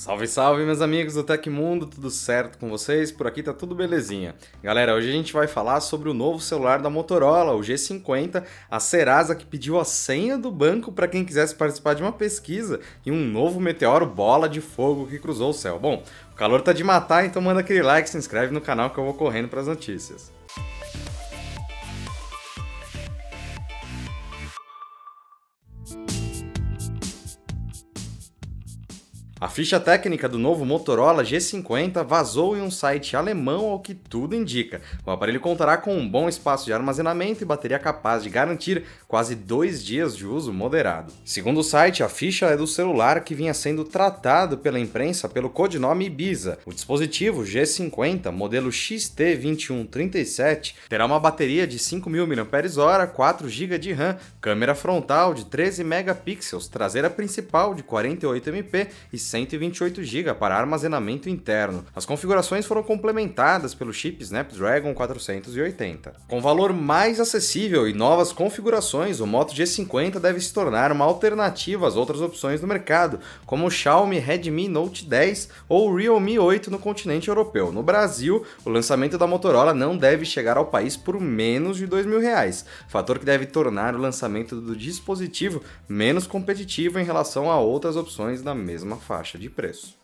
Salve, salve, meus amigos do Tecmundo, tudo certo com vocês? Por aqui tá tudo belezinha. Galera, hoje a gente vai falar sobre o novo celular da Motorola, o G50, a Serasa que pediu a senha do banco para quem quisesse participar de uma pesquisa e um novo meteoro bola de fogo que cruzou o céu. Bom, o calor tá de matar, então manda aquele like, se inscreve no canal que eu vou correndo para as notícias. A ficha técnica do novo Motorola G50 vazou em um site alemão ao que tudo indica. O aparelho contará com um bom espaço de armazenamento e bateria capaz de garantir quase dois dias de uso moderado. Segundo o site, a ficha é do celular que vinha sendo tratado pela imprensa pelo codinome Ibiza. O dispositivo G50, modelo XT2137, terá uma bateria de 5.000 mAh, 4 GB de RAM, câmera frontal de 13 megapixels, traseira principal de 48 MP e 128 GB para armazenamento interno. As configurações foram complementadas pelo chip Snapdragon 480. Com valor mais acessível e novas configurações, o Moto G50 deve se tornar uma alternativa às outras opções do mercado, como o Xiaomi Redmi Note 10 ou o Realme 8 no continente europeu. No Brasil, o lançamento da Motorola não deve chegar ao país por menos de R$ mil reais, fator que deve tornar o lançamento do dispositivo menos competitivo em relação a outras opções da mesma faixa faixa de preço.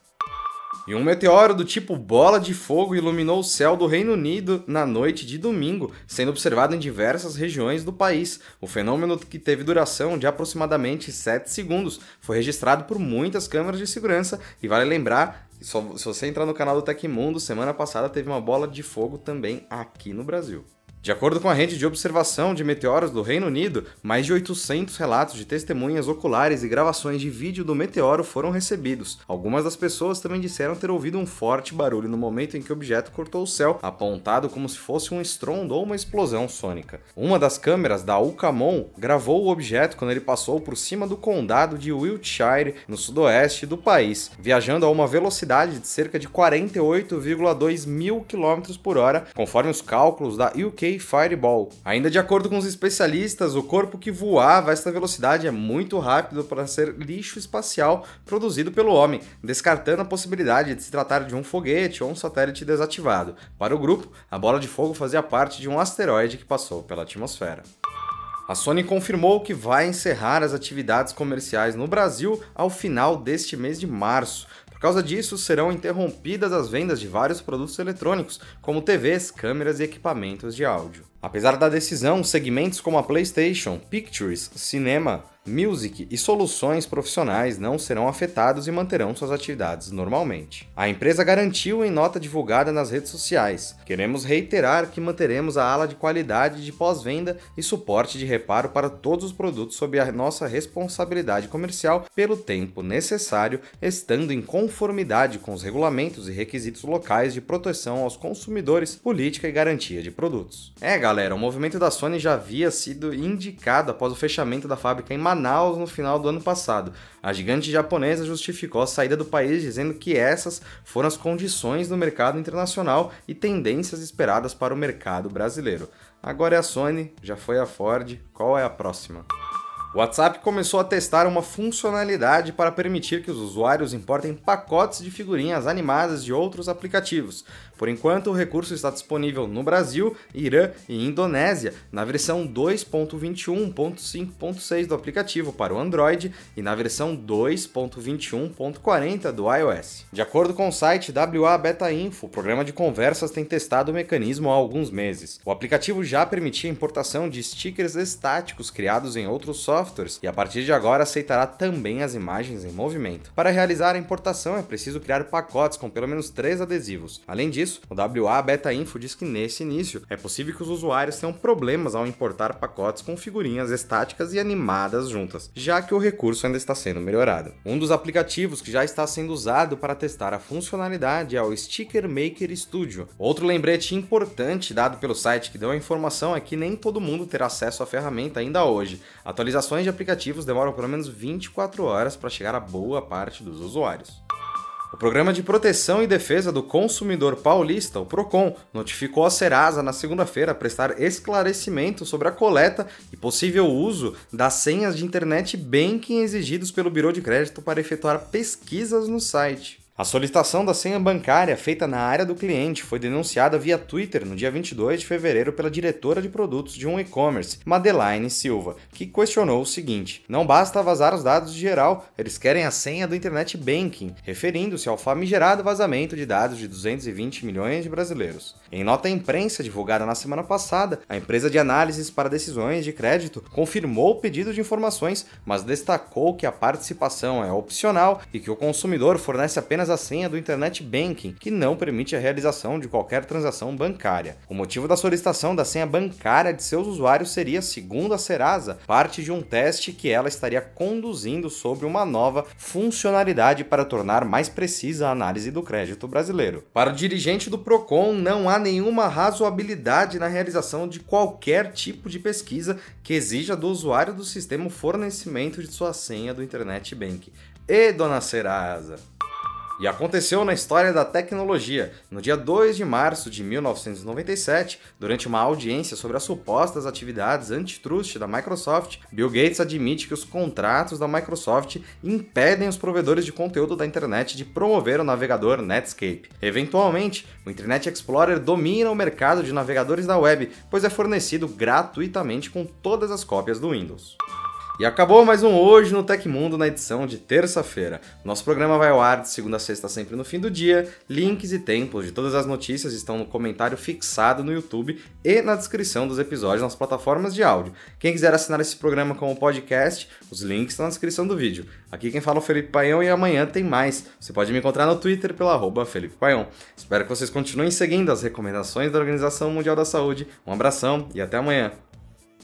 E um meteoro do tipo bola de fogo iluminou o céu do Reino Unido na noite de domingo, sendo observado em diversas regiões do país. O fenômeno, que teve duração de aproximadamente 7 segundos, foi registrado por muitas câmeras de segurança e vale lembrar, se você entrar no canal do Tecmundo, semana passada teve uma bola de fogo também aqui no Brasil. De acordo com a rede de observação de meteoros do Reino Unido, mais de 800 relatos de testemunhas oculares e gravações de vídeo do meteoro foram recebidos. Algumas das pessoas também disseram ter ouvido um forte barulho no momento em que o objeto cortou o céu, apontado como se fosse um estrondo ou uma explosão sônica. Uma das câmeras da Ucamon gravou o objeto quando ele passou por cima do condado de Wiltshire, no sudoeste do país, viajando a uma velocidade de cerca de 48,2 mil km por hora, conforme os cálculos da UK Fireball. Ainda de acordo com os especialistas, o corpo que voava a esta velocidade é muito rápido para ser lixo espacial produzido pelo homem, descartando a possibilidade de se tratar de um foguete ou um satélite desativado. Para o grupo, a bola de fogo fazia parte de um asteroide que passou pela atmosfera. A Sony confirmou que vai encerrar as atividades comerciais no Brasil ao final deste mês de março. Por causa disso, serão interrompidas as vendas de vários produtos eletrônicos, como TVs, câmeras e equipamentos de áudio. Apesar da decisão, segmentos como a PlayStation, Pictures, Cinema, Music e soluções profissionais não serão afetados e manterão suas atividades normalmente. A empresa garantiu em nota divulgada nas redes sociais: Queremos reiterar que manteremos a ala de qualidade de pós-venda e suporte de reparo para todos os produtos sob a nossa responsabilidade comercial pelo tempo necessário, estando em conformidade com os regulamentos e requisitos locais de proteção aos consumidores, política e garantia de produtos. É, galera, o movimento da Sony já havia sido indicado após o fechamento da fábrica em Manaus no final do ano passado. A gigante japonesa justificou a saída do país dizendo que essas foram as condições do mercado internacional e tendências esperadas para o mercado brasileiro. Agora é a Sony, já foi a Ford, qual é a próxima? O WhatsApp começou a testar uma funcionalidade para permitir que os usuários importem pacotes de figurinhas animadas de outros aplicativos. Por enquanto, o recurso está disponível no Brasil, Irã e Indonésia na versão 2.21.5.6 do aplicativo para o Android e na versão 2.21.40 do iOS. De acordo com o site WA Beta Info, o programa de conversas tem testado o mecanismo há alguns meses. O aplicativo já permitia a importação de stickers estáticos criados em outros softwares e a partir de agora aceitará também as imagens em movimento. Para realizar a importação é preciso criar pacotes com pelo menos três adesivos. Além disso, o WA Beta Info diz que nesse início é possível que os usuários tenham problemas ao importar pacotes com figurinhas estáticas e animadas juntas, já que o recurso ainda está sendo melhorado. Um dos aplicativos que já está sendo usado para testar a funcionalidade é o Sticker Maker Studio. Outro lembrete importante dado pelo site que deu a informação é que nem todo mundo terá acesso à ferramenta ainda hoje. Atualizações de aplicativos demoram pelo menos 24 horas para chegar a boa parte dos usuários. O Programa de Proteção e Defesa do Consumidor Paulista, o PROCON, notificou a Serasa na segunda-feira prestar esclarecimento sobre a coleta e possível uso das senhas de internet banking exigidos pelo Bureau de Crédito para efetuar pesquisas no site. A solicitação da senha bancária feita na área do cliente foi denunciada via Twitter no dia 22 de fevereiro pela diretora de produtos de um e-commerce, Madeline Silva, que questionou o seguinte: Não basta vazar os dados de geral, eles querem a senha do Internet Banking, referindo-se ao famigerado vazamento de dados de 220 milhões de brasileiros. Em nota à imprensa divulgada na semana passada, a empresa de análises para decisões de crédito confirmou o pedido de informações, mas destacou que a participação é opcional e que o consumidor fornece apenas apenas a senha do Internet Banking, que não permite a realização de qualquer transação bancária. O motivo da solicitação da senha bancária de seus usuários seria, segundo a Serasa, parte de um teste que ela estaria conduzindo sobre uma nova funcionalidade para tornar mais precisa a análise do crédito brasileiro. Para o dirigente do Procon, não há nenhuma razoabilidade na realização de qualquer tipo de pesquisa que exija do usuário do sistema o fornecimento de sua senha do Internet Banking. E dona Serasa? E aconteceu na história da tecnologia. No dia 2 de março de 1997, durante uma audiência sobre as supostas atividades antitrust da Microsoft, Bill Gates admite que os contratos da Microsoft impedem os provedores de conteúdo da internet de promover o navegador Netscape. Eventualmente, o Internet Explorer domina o mercado de navegadores da web, pois é fornecido gratuitamente com todas as cópias do Windows. E acabou mais um Hoje no Tecmundo na edição de terça-feira. Nosso programa vai ao ar de segunda a sexta sempre no fim do dia. Links e tempos de todas as notícias estão no comentário fixado no YouTube e na descrição dos episódios nas plataformas de áudio. Quem quiser assinar esse programa como podcast, os links estão na descrição do vídeo. Aqui quem fala é o Felipe Paião e amanhã tem mais. Você pode me encontrar no Twitter pelo arroba Felipe Paião. Espero que vocês continuem seguindo as recomendações da Organização Mundial da Saúde. Um abração e até amanhã.